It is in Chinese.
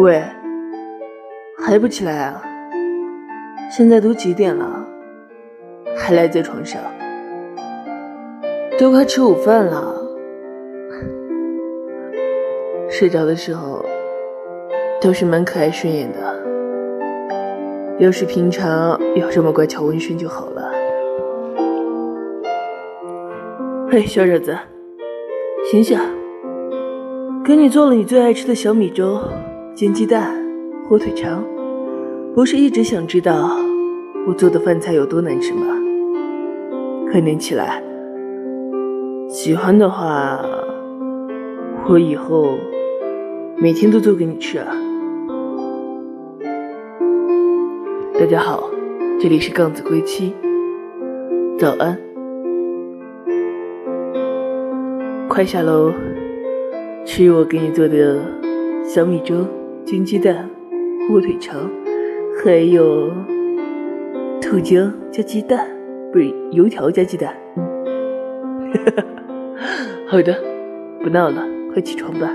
喂，还不起来啊？现在都几点了，还赖在床上？都快吃午饭了，睡着的时候都是蛮可爱顺眼的。要是平常有这么乖巧温顺就好了。嘿，小惹子，醒醒！给你做了你最爱吃的小米粥，煎鸡蛋，火腿肠。不是一直想知道我做的饭菜有多难吃吗？快点起来！喜欢的话，我以后每天都做给你吃啊！大家好，这里是杠子归期，早安，快下楼吃我给你做的小米粥、煎鸡蛋、火腿肠。还有豆浆加鸡蛋，不是油条加鸡蛋。嗯，好的，不闹了，快起床吧。